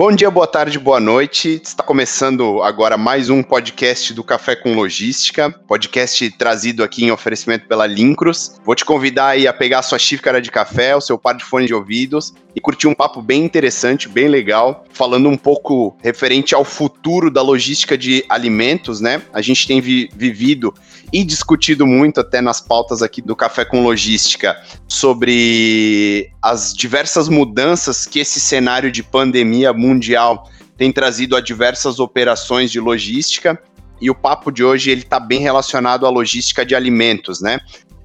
Bom dia, boa tarde, boa noite. Está começando agora mais um podcast do Café com Logística, podcast trazido aqui em oferecimento pela Lincros. Vou te convidar aí a pegar a sua xícara de café, o seu par de fone de ouvidos e curtir um papo bem interessante, bem legal, falando um pouco referente ao futuro da logística de alimentos, né? A gente tem vi vivido e discutido muito até nas pautas aqui do Café com Logística sobre as diversas mudanças que esse cenário de pandemia tem trazido a diversas operações de logística. E o papo de hoje ele está bem relacionado à logística de alimentos, né?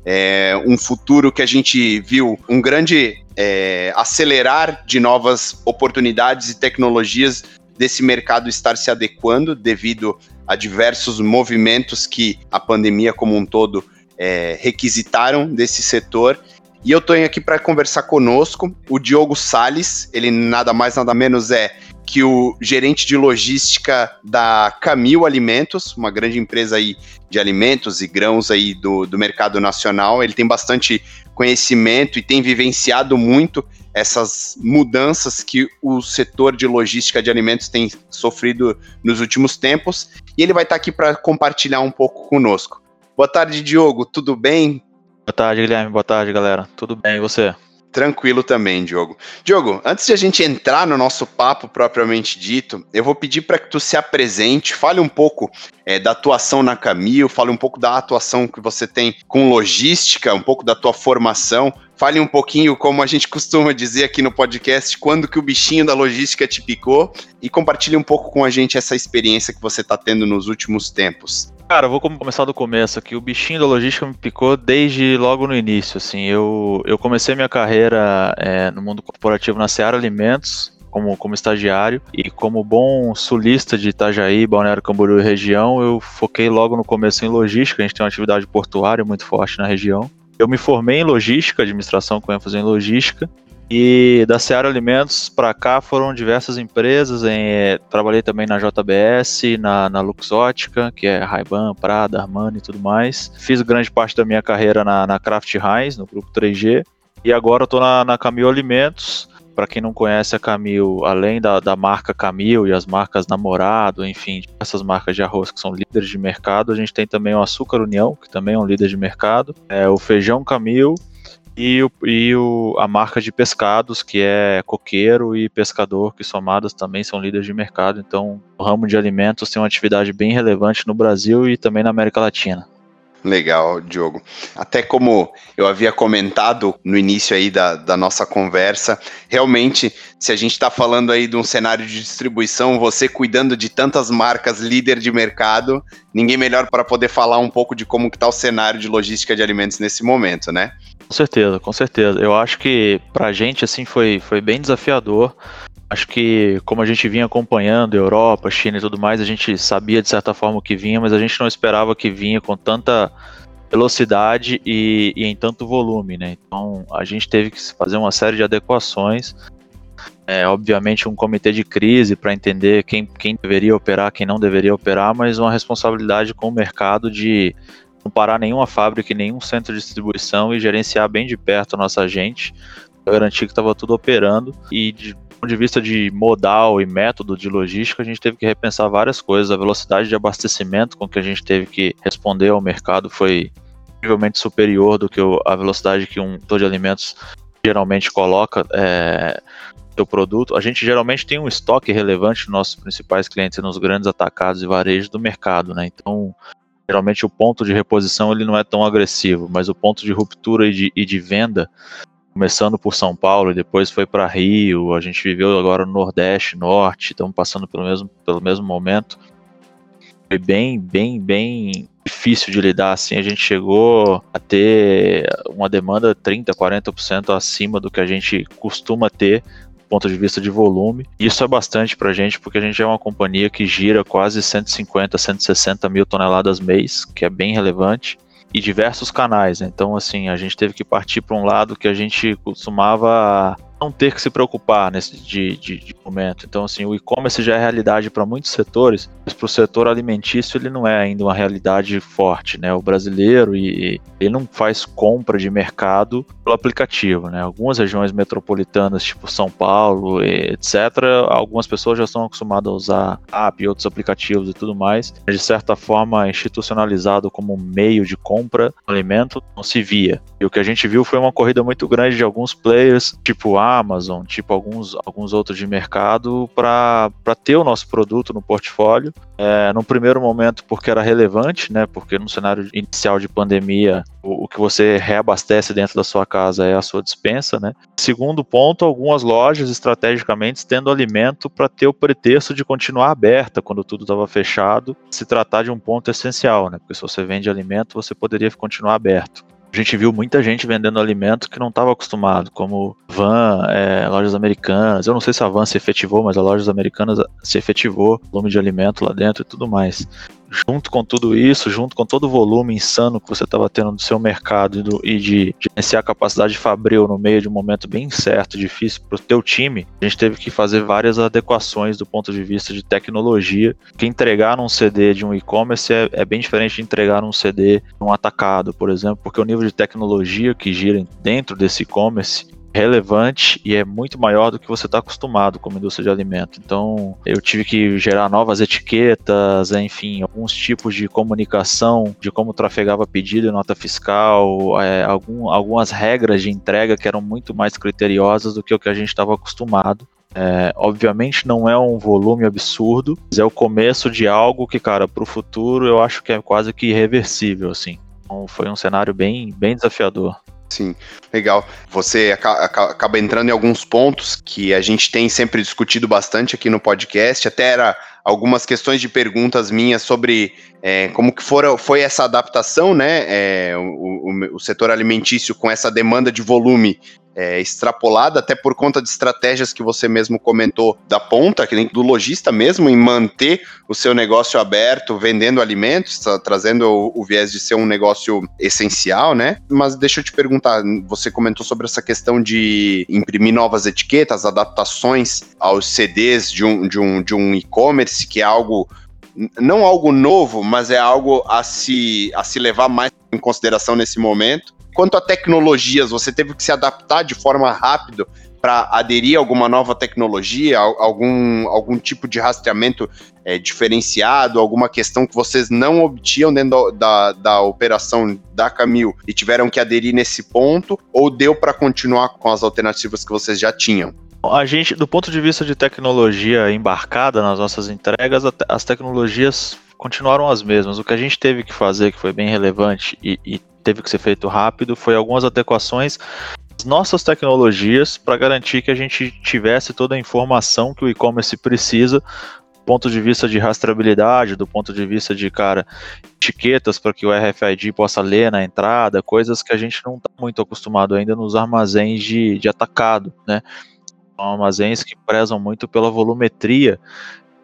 É um futuro que a gente viu um grande é, acelerar de novas oportunidades e tecnologias desse mercado estar se adequando devido a diversos movimentos que a pandemia como um todo é, requisitaram desse setor. E eu estou aqui para conversar conosco o Diogo Sales, ele nada mais nada menos é que o gerente de logística da Camil Alimentos, uma grande empresa aí de alimentos e grãos aí do, do mercado nacional. Ele tem bastante conhecimento e tem vivenciado muito essas mudanças que o setor de logística de alimentos tem sofrido nos últimos tempos. E ele vai estar aqui para compartilhar um pouco conosco. Boa tarde, Diogo. Tudo bem? Boa tarde, Guilherme. Boa tarde, galera. Tudo bem, e você? Tranquilo também, Diogo. Diogo, antes de a gente entrar no nosso papo propriamente dito, eu vou pedir para que tu se apresente, fale um pouco é, da atuação na Camil, fale um pouco da atuação que você tem com logística, um pouco da tua formação, fale um pouquinho, como a gente costuma dizer aqui no podcast, quando que o bichinho da logística te picou e compartilhe um pouco com a gente essa experiência que você está tendo nos últimos tempos. Cara, eu vou começar do começo aqui. O bichinho da logística me picou desde logo no início. Assim, eu, eu comecei minha carreira é, no mundo corporativo na Seara Alimentos, como, como estagiário e como bom sulista de Itajaí, Balneário Camboriú e região, eu foquei logo no começo em logística. A gente tem uma atividade portuária muito forte na região. Eu me formei em logística, administração com ênfase em logística, e da Seara Alimentos para cá foram diversas empresas. Em, é, trabalhei também na JBS, na, na Luxótica, que é Ray-Ban, Prada, Armani e tudo mais. Fiz grande parte da minha carreira na, na Kraft Heinz, no grupo 3G. E agora estou na, na Camil Alimentos. Para quem não conhece a Camil, além da, da marca Camil e as marcas Namorado, enfim, essas marcas de arroz que são líderes de mercado, a gente tem também o Açúcar União, que também é um líder de mercado, é, o Feijão Camil e, o, e o, a marca de pescados, que é coqueiro e pescador, que somadas também são líderes de mercado. Então, o ramo de alimentos tem uma atividade bem relevante no Brasil e também na América Latina. Legal, Diogo. Até como eu havia comentado no início aí da, da nossa conversa, realmente, se a gente está falando aí de um cenário de distribuição, você cuidando de tantas marcas líder de mercado, ninguém melhor para poder falar um pouco de como está o cenário de logística de alimentos nesse momento, né? Com certeza, com certeza. Eu acho que para a gente assim foi, foi bem desafiador. Acho que, como a gente vinha acompanhando Europa, China e tudo mais, a gente sabia de certa forma o que vinha, mas a gente não esperava que vinha com tanta velocidade e, e em tanto volume, né? Então a gente teve que fazer uma série de adequações. É, obviamente um comitê de crise para entender quem, quem deveria operar, quem não deveria operar, mas uma responsabilidade com o mercado de não parar nenhuma fábrica e nenhum centro de distribuição e gerenciar bem de perto a nossa gente, garantir que estava tudo operando e de ponto de vista de modal e método de logística, a gente teve que repensar várias coisas. A velocidade de abastecimento com que a gente teve que responder ao mercado foi incrivelmente superior do que a velocidade que um setor de alimentos geralmente coloca é, seu produto. A gente geralmente tem um estoque relevante nos nossos principais clientes nos grandes atacados e varejos do mercado, né? Então, geralmente o ponto de reposição ele não é tão agressivo, mas o ponto de ruptura e de, e de venda começando por São Paulo e depois foi para Rio. A gente viveu agora no Nordeste, Norte, estamos passando pelo mesmo, pelo mesmo momento. Foi bem, bem, bem difícil de lidar assim. A gente chegou a ter uma demanda 30, 40% acima do que a gente costuma ter ponto de vista de volume. Isso é bastante para a gente, porque a gente é uma companhia que gira quase 150, 160 mil toneladas mês, que é bem relevante e diversos canais. Então, assim, a gente teve que partir para um lado que a gente costumava não ter que se preocupar nesse de, de, de momento. Então, assim, o e-commerce já é realidade para muitos setores, mas para o setor alimentício ele não é ainda uma realidade forte, né? O brasileiro e ele não faz compra de mercado pelo aplicativo, né? Algumas regiões metropolitanas, tipo São Paulo, etc., algumas pessoas já estão acostumadas a usar app e outros aplicativos e tudo mais. De certa forma, institucionalizado como meio de compra do alimento, não se via. E o que a gente viu foi uma corrida muito grande de alguns players, tipo Amazon, tipo alguns, alguns outros de mercado, para ter o nosso produto no portfólio. É, no primeiro momento, porque era relevante, né? Porque no cenário inicial de pandemia, o, o, que você reabastece dentro da sua casa é a sua dispensa, né? Segundo ponto, algumas lojas estrategicamente tendo alimento para ter o pretexto de continuar aberta quando tudo estava fechado, se tratar de um ponto essencial, né? Porque se você vende alimento, você poderia continuar aberto a gente viu muita gente vendendo alimento que não estava acostumado, como Van, é, lojas americanas. Eu não sei se a Van se efetivou, mas as lojas americanas se efetivou, volume de alimento lá dentro e tudo mais junto com tudo isso, junto com todo o volume insano que você estava tendo do seu mercado e, do, e de gerenciar a capacidade de fabril no meio de um momento bem certo, difícil para o teu time, a gente teve que fazer várias adequações do ponto de vista de tecnologia, que entregar num CD de um e-commerce é, é bem diferente de entregar num CD num atacado, por exemplo, porque o nível de tecnologia que gira dentro desse e-commerce relevante e é muito maior do que você está acostumado como indústria de alimento. Então, eu tive que gerar novas etiquetas, enfim, alguns tipos de comunicação de como trafegava pedido e nota fiscal, é, algum, algumas regras de entrega que eram muito mais criteriosas do que o que a gente estava acostumado. É, obviamente não é um volume absurdo, mas é o começo de algo que, cara, para o futuro eu acho que é quase que irreversível, assim. Então, foi um cenário bem, bem desafiador. Sim, legal. Você acaba entrando em alguns pontos que a gente tem sempre discutido bastante aqui no podcast. Até era algumas questões de perguntas minhas sobre é, como que fora, foi essa adaptação, né? É, o, o, o, setor alimentício com essa demanda de volume é, extrapolada, até por conta de estratégias que você mesmo comentou da ponta, que nem do lojista mesmo, em manter o seu negócio aberto, vendendo alimentos, tá, trazendo o, o, viés de ser um negócio essencial, né? Mas deixa eu te perguntar, você comentou sobre essa questão de imprimir novas etiquetas, adaptações aos CDs de um, de um, de um e-commerce, que é algo não algo novo, mas é algo a se, a se levar mais em consideração nesse momento. Quanto a tecnologias, você teve que se adaptar de forma rápida para aderir a alguma nova tecnologia, algum, algum tipo de rastreamento é, diferenciado, alguma questão que vocês não obtinham dentro da, da operação da Camil e tiveram que aderir nesse ponto, ou deu para continuar com as alternativas que vocês já tinham? A gente, do ponto de vista de tecnologia embarcada nas nossas entregas, as tecnologias continuaram as mesmas. O que a gente teve que fazer, que foi bem relevante e, e teve que ser feito rápido, foi algumas adequações às nossas tecnologias para garantir que a gente tivesse toda a informação que o e-commerce precisa do ponto de vista de rastreabilidade, do ponto de vista de, cara, etiquetas para que o RFID possa ler na entrada, coisas que a gente não está muito acostumado ainda nos armazéns de, de atacado, né? São armazéns que prezam muito pela volumetria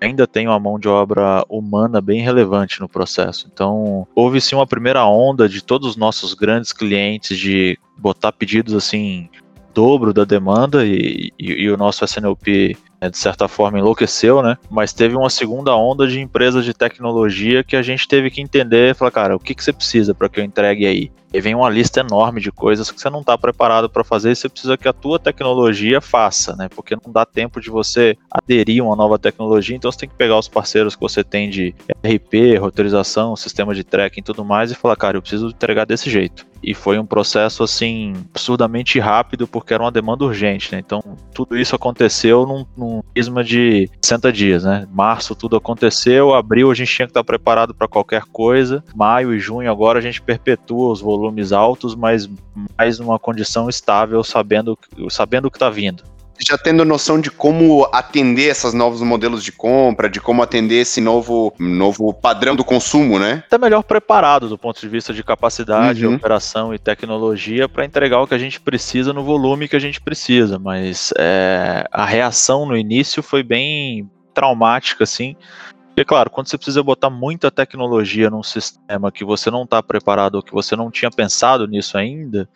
ainda tem uma mão de obra humana bem relevante no processo. Então, houve sim uma primeira onda de todos os nossos grandes clientes de botar pedidos assim dobro da demanda e, e, e o nosso SNOP né, de certa forma enlouqueceu, né? Mas teve uma segunda onda de empresas de tecnologia que a gente teve que entender e falar, cara, o que, que você precisa para que eu entregue aí? E vem uma lista enorme de coisas que você não está preparado para fazer e você precisa que a tua tecnologia faça, né? Porque não dá tempo de você aderir a uma nova tecnologia, então você tem que pegar os parceiros que você tem de RP, roteirização, sistema de tracking e tudo mais e falar, cara, eu preciso entregar desse jeito e foi um processo assim absurdamente rápido porque era uma demanda urgente, né? Então tudo isso aconteceu num, num de 60 dias, né? Março tudo aconteceu, abril a gente tinha que estar preparado para qualquer coisa, maio e junho agora a gente perpetua os volumes altos, mas mais numa condição estável, sabendo sabendo o que está vindo já tendo noção de como atender esses novos modelos de compra, de como atender esse novo, novo padrão do consumo, né? Está melhor preparado do ponto de vista de capacidade, uhum. operação e tecnologia para entregar o que a gente precisa no volume que a gente precisa, mas é, a reação no início foi bem traumática, assim, porque, claro, quando você precisa botar muita tecnologia num sistema que você não está preparado ou que você não tinha pensado nisso ainda,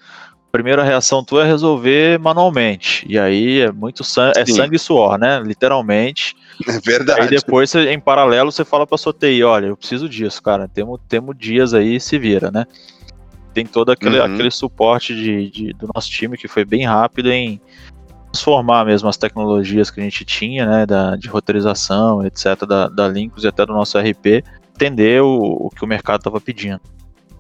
primeira reação tua é resolver manualmente. E aí é muito sangue, é sangue e suor, né? Literalmente. É verdade. Aí depois, você, em paralelo, você fala pra sua TI, olha, eu preciso disso, cara. Temos, temos dias aí, se vira, né? Tem todo aquele, uhum. aquele suporte de, de, do nosso time que foi bem rápido em transformar mesmo as tecnologias que a gente tinha, né, da, de roteirização, etc, da, da Linux e até do nosso RP, entender o, o que o mercado estava pedindo.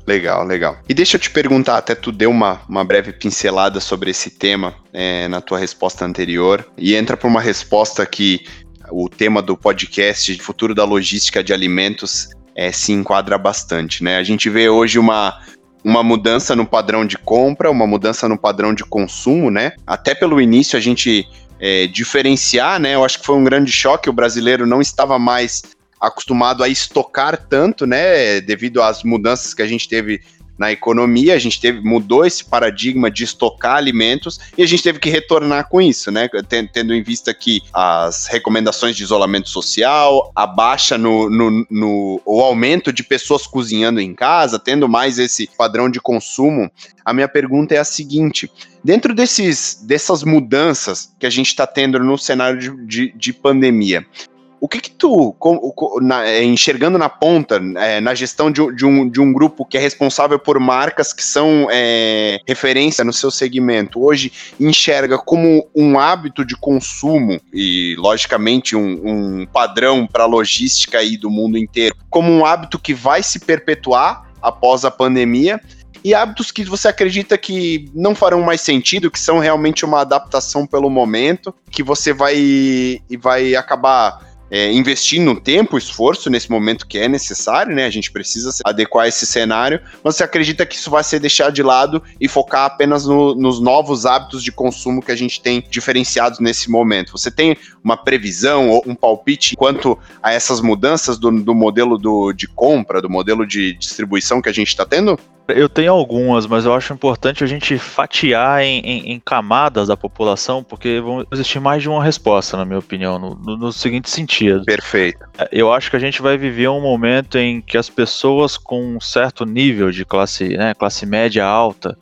Legal, legal. E deixa eu te perguntar, até tu deu uma, uma breve pincelada sobre esse tema é, na tua resposta anterior, e entra para uma resposta que o tema do podcast Futuro da Logística de Alimentos é, se enquadra bastante, né? A gente vê hoje uma, uma mudança no padrão de compra, uma mudança no padrão de consumo, né? Até pelo início a gente é, diferenciar, né? Eu acho que foi um grande choque, o brasileiro não estava mais acostumado a estocar tanto, né? Devido às mudanças que a gente teve na economia, a gente teve, mudou esse paradigma de estocar alimentos e a gente teve que retornar com isso, né? Tendo em vista que as recomendações de isolamento social, a baixa no, no, no o aumento de pessoas cozinhando em casa, tendo mais esse padrão de consumo. A minha pergunta é a seguinte: dentro desses, dessas mudanças que a gente está tendo no cenário de, de, de pandemia, o que que tu, com, na, é, enxergando na ponta, é, na gestão de, de, um, de um grupo que é responsável por marcas que são é, referência no seu segmento, hoje enxerga como um hábito de consumo e, logicamente, um, um padrão para logística aí do mundo inteiro, como um hábito que vai se perpetuar após a pandemia e hábitos que você acredita que não farão mais sentido, que são realmente uma adaptação pelo momento, que você vai vai acabar é, investir no tempo, esforço nesse momento que é necessário, né? A gente precisa adequar esse cenário, mas você acredita que isso vai ser deixado de lado e focar apenas no, nos novos hábitos de consumo que a gente tem diferenciados nesse momento? Você tem uma previsão ou um palpite quanto a essas mudanças do, do modelo do, de compra, do modelo de distribuição que a gente está tendo? Eu tenho algumas, mas eu acho importante a gente fatiar em, em, em, camadas da população, porque vão existir mais de uma resposta, na minha opinião, no, no, no, seguinte sentido. Perfeito. Eu acho que a gente vai viver um momento em que as pessoas com um certo nível de classe, né, classe média alta,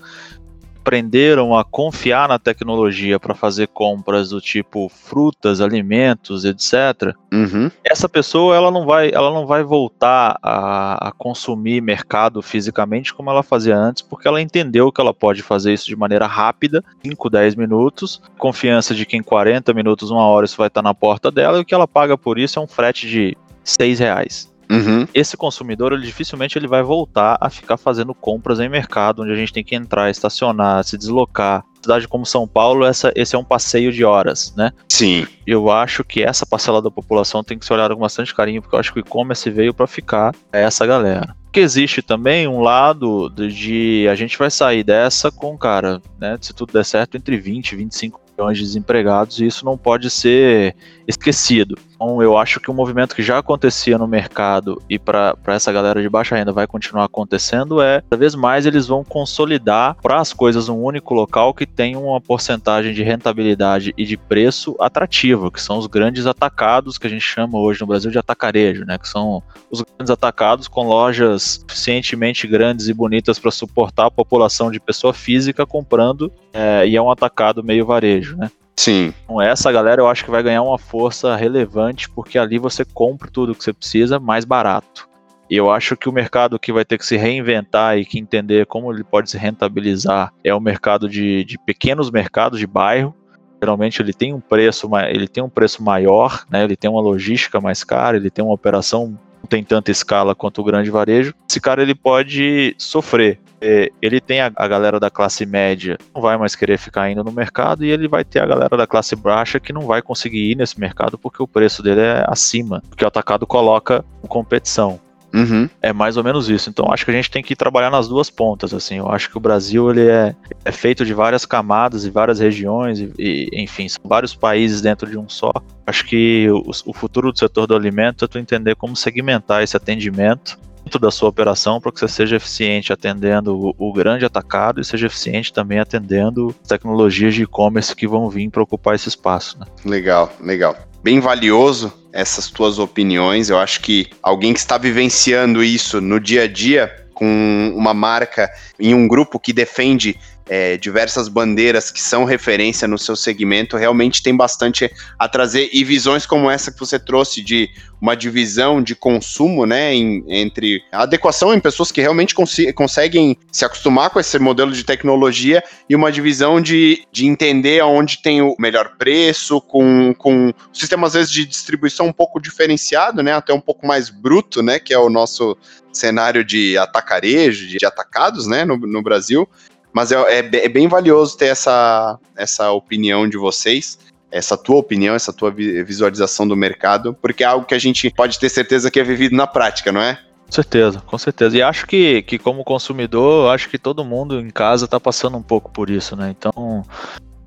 aprenderam a confiar na tecnologia para fazer compras do tipo frutas, alimentos, etc. Uhum. Essa pessoa ela não vai, ela não vai voltar a, a, consumir mercado fisicamente como ela fazia antes, porque ela entendeu que ela pode fazer isso de maneira rápida, 5, 10 minutos, confiança de que em 40 minutos, uma hora isso vai estar na porta dela e o que ela paga por isso é um frete de 6 reais. Uhum. Esse consumidor, ele dificilmente ele vai voltar a ficar fazendo compras em mercado, onde a gente tem que entrar, estacionar, se deslocar. Cidade como São Paulo, essa, esse é um passeio de horas, né? Sim. Eu acho que essa parcela da população tem que ser olhada com bastante carinho, porque eu acho que o e-commerce veio para ficar é essa galera. Porque existe também um lado de a gente vai sair dessa com, cara, né? Se tudo der certo, entre 20 e 25 milhões de desempregados, e isso não pode ser esquecido. Então, eu acho que um movimento que já acontecia no mercado e para essa galera de baixa renda vai continuar acontecendo é, cada vez mais eles vão consolidar para as coisas um único local que tem uma porcentagem de rentabilidade e de preço atrativa, que são os grandes atacados que a gente chama hoje no Brasil de atacarejo, né? Que são os grandes atacados com lojas suficientemente grandes e bonitas para suportar a população de pessoa física comprando é, e é um atacado meio varejo, né? Sim. Então, essa galera eu acho que vai ganhar uma força relevante, porque ali você compra tudo que você precisa mais barato. E eu acho que o mercado que vai ter que se reinventar e que entender como ele pode se rentabilizar é o mercado de, de pequenos mercados de bairro. Geralmente ele tem um preço, ele tem um preço maior, né? ele tem uma logística mais cara, ele tem uma operação não tem tanta escala quanto o grande varejo, esse cara ele pode sofrer. É, ele tem a, a, galera da classe média não vai mais querer ficar indo no mercado e ele vai ter a galera da classe baixa que não vai conseguir ir nesse mercado porque o preço dele é acima, porque o atacado coloca competição. Uhum. É mais ou menos isso. Então acho que a gente tem que trabalhar nas duas pontas. Assim, eu acho que o Brasil ele é, é feito de várias camadas e várias regiões e, e, enfim, são vários países dentro de um só. Acho que o, o futuro do setor do alimento é tu entender como segmentar esse atendimento da sua operação para que você seja eficiente atendendo o, grande atacado e seja eficiente também atendendo tecnologias de e-commerce que vão vir para ocupar esse espaço. Né? Legal, legal bem valioso essas tuas opiniões. Eu acho que alguém que está vivenciando isso no dia a dia com uma marca em um grupo que defende é, diversas bandeiras que são referência no seu segmento, realmente tem bastante a trazer. E visões como essa que você trouxe de uma divisão de consumo, né, em, entre adequação em pessoas que realmente cons conseguem se acostumar com esse modelo de tecnologia e uma divisão de, de entender aonde tem o melhor preço, com, com sistema às vezes de distribuição um pouco diferenciado, né, até um pouco mais bruto, né, que é o nosso cenário de atacarejo, de atacados, né, no, no Brasil, mas é, é, é, bem valioso ter essa, essa opinião de vocês, essa tua opinião, essa tua visualização do mercado, porque é algo que a gente pode ter certeza que é vivido na prática, não é? Com certeza, com certeza. E acho que, que como consumidor, acho que todo mundo em casa está passando um pouco por isso, né? Então,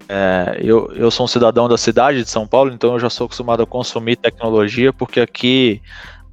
é, eu, eu sou um cidadão da cidade de São Paulo, então eu já sou acostumado a consumir tecnologia, porque aqui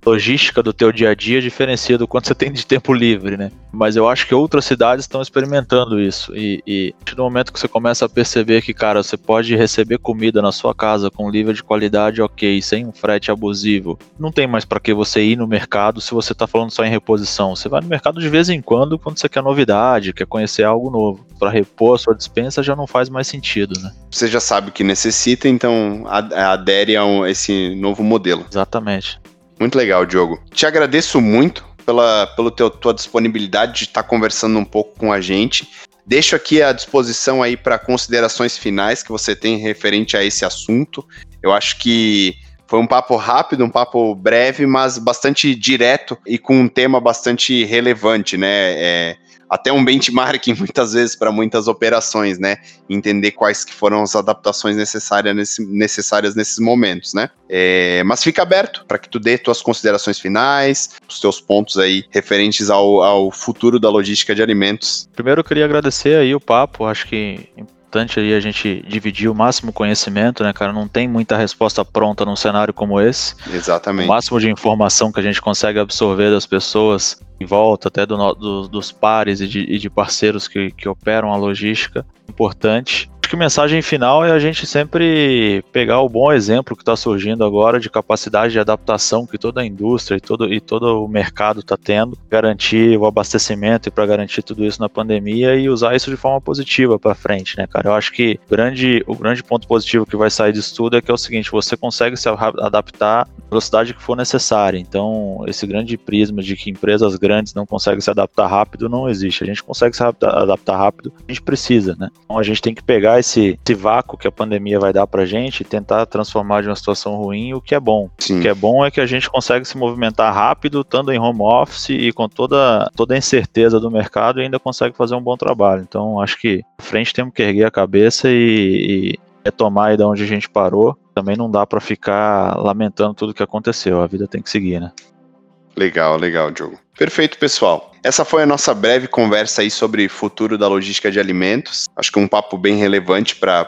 logística do teu dia a dia diferencia do quanto você tem de tempo livre, né? Mas eu acho que outras cidades estão experimentando isso. E, e no momento que você começa a perceber que, cara, você pode receber comida na sua casa com livro de qualidade ok, sem um frete abusivo, não tem mais para que você ir no mercado se você está falando só em reposição. Você vai no mercado de vez em quando quando você quer novidade, quer conhecer algo novo. Para repor a sua dispensa já não faz mais sentido, né? Você já sabe o que necessita, então adere a esse novo modelo. Exatamente. Muito legal, Diogo. Te agradeço muito pela pelo teu, tua disponibilidade de estar conversando um pouco com a gente. Deixo aqui à disposição aí para considerações finais que você tem referente a esse assunto. Eu acho que foi um papo rápido, um papo breve, mas bastante direto e com um tema bastante relevante, né? É, até um benchmarking muitas vezes para muitas operações, né? Entender quais que foram as adaptações necessárias, nesse, necessárias nesses momentos, né? É, mas fica aberto para que tu dê tuas considerações finais, os teus pontos aí referentes ao, ao futuro da logística de alimentos. Primeiro eu queria agradecer aí o papo, acho que importante aí a gente dividir o máximo conhecimento, né, cara? Não tem muita resposta pronta num cenário como esse. Exatamente. O máximo de informação que a gente consegue absorver das pessoas em volta, até do, do, dos pares e de, e de parceiros que, que operam a logística, importante que mensagem final é a gente sempre pegar o bom exemplo que está surgindo agora de capacidade de adaptação que toda a indústria e todo, e todo o mercado está tendo, garantir o abastecimento e para garantir tudo isso na pandemia e usar isso de forma positiva para frente, né, cara? Eu acho que grande, o grande ponto positivo que vai sair disso tudo é que é o seguinte: você consegue se adaptar à velocidade que for necessária. Então, esse grande prisma de que empresas grandes não conseguem se adaptar rápido não existe. A gente consegue se adaptar rápido, a gente precisa, né? Então, a gente tem que pegar esse, esse vácuo que a pandemia vai dar pra gente e tentar transformar de uma situação ruim o que é bom. Sim. O que é bom é que a gente consegue se movimentar rápido, estando em home office e com toda, toda a incerteza do mercado e ainda consegue fazer um bom trabalho. Então, acho que à frente temos que erguer a cabeça e, e retomar aí de onde a gente parou. Também não dá para ficar lamentando tudo que aconteceu. A vida tem que seguir, né? Legal, legal, Diogo. Perfeito, pessoal. Essa foi a nossa breve conversa aí sobre futuro da logística de alimentos. Acho que um papo bem relevante para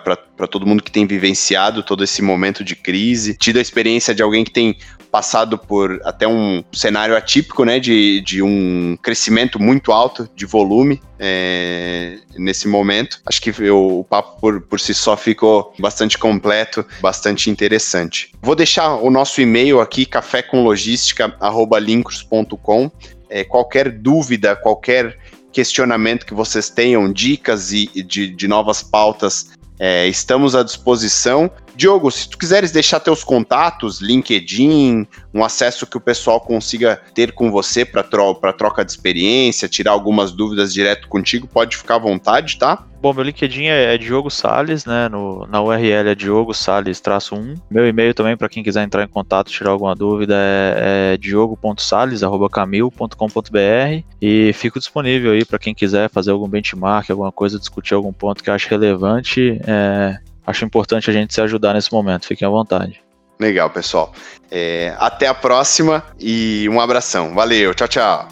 todo mundo que tem vivenciado todo esse momento de crise, tido a experiência de alguém que tem passado por até um cenário atípico, né, de, de um crescimento muito alto de volume é, nesse momento. Acho que o papo por, por si só ficou bastante completo, bastante interessante. Vou deixar o nosso e-mail aqui, cafécomlogística.lincros.com. É, qualquer dúvida, qualquer questionamento que vocês tenham, dicas e, de, de novas pautas, é, estamos à disposição. Diogo, se tu quiseres deixar teus contatos, LinkedIn, um acesso que o pessoal consiga ter com você para tro troca de experiência, tirar algumas dúvidas direto contigo, pode ficar à vontade, tá? Bom, meu LinkedIn é, é Diogo Sales, né? No, na URL é Diogo Sales 1. Meu e-mail também, para quem quiser entrar em contato, tirar alguma dúvida, é, é diogo.sales.camil.com.br e fico disponível aí para quem quiser fazer algum benchmark, alguma coisa, discutir algum ponto que acho relevante. É, acho importante a gente se ajudar nesse momento. Fiquem à vontade. Legal, pessoal. É, até a próxima e um abração. Valeu, tchau, tchau.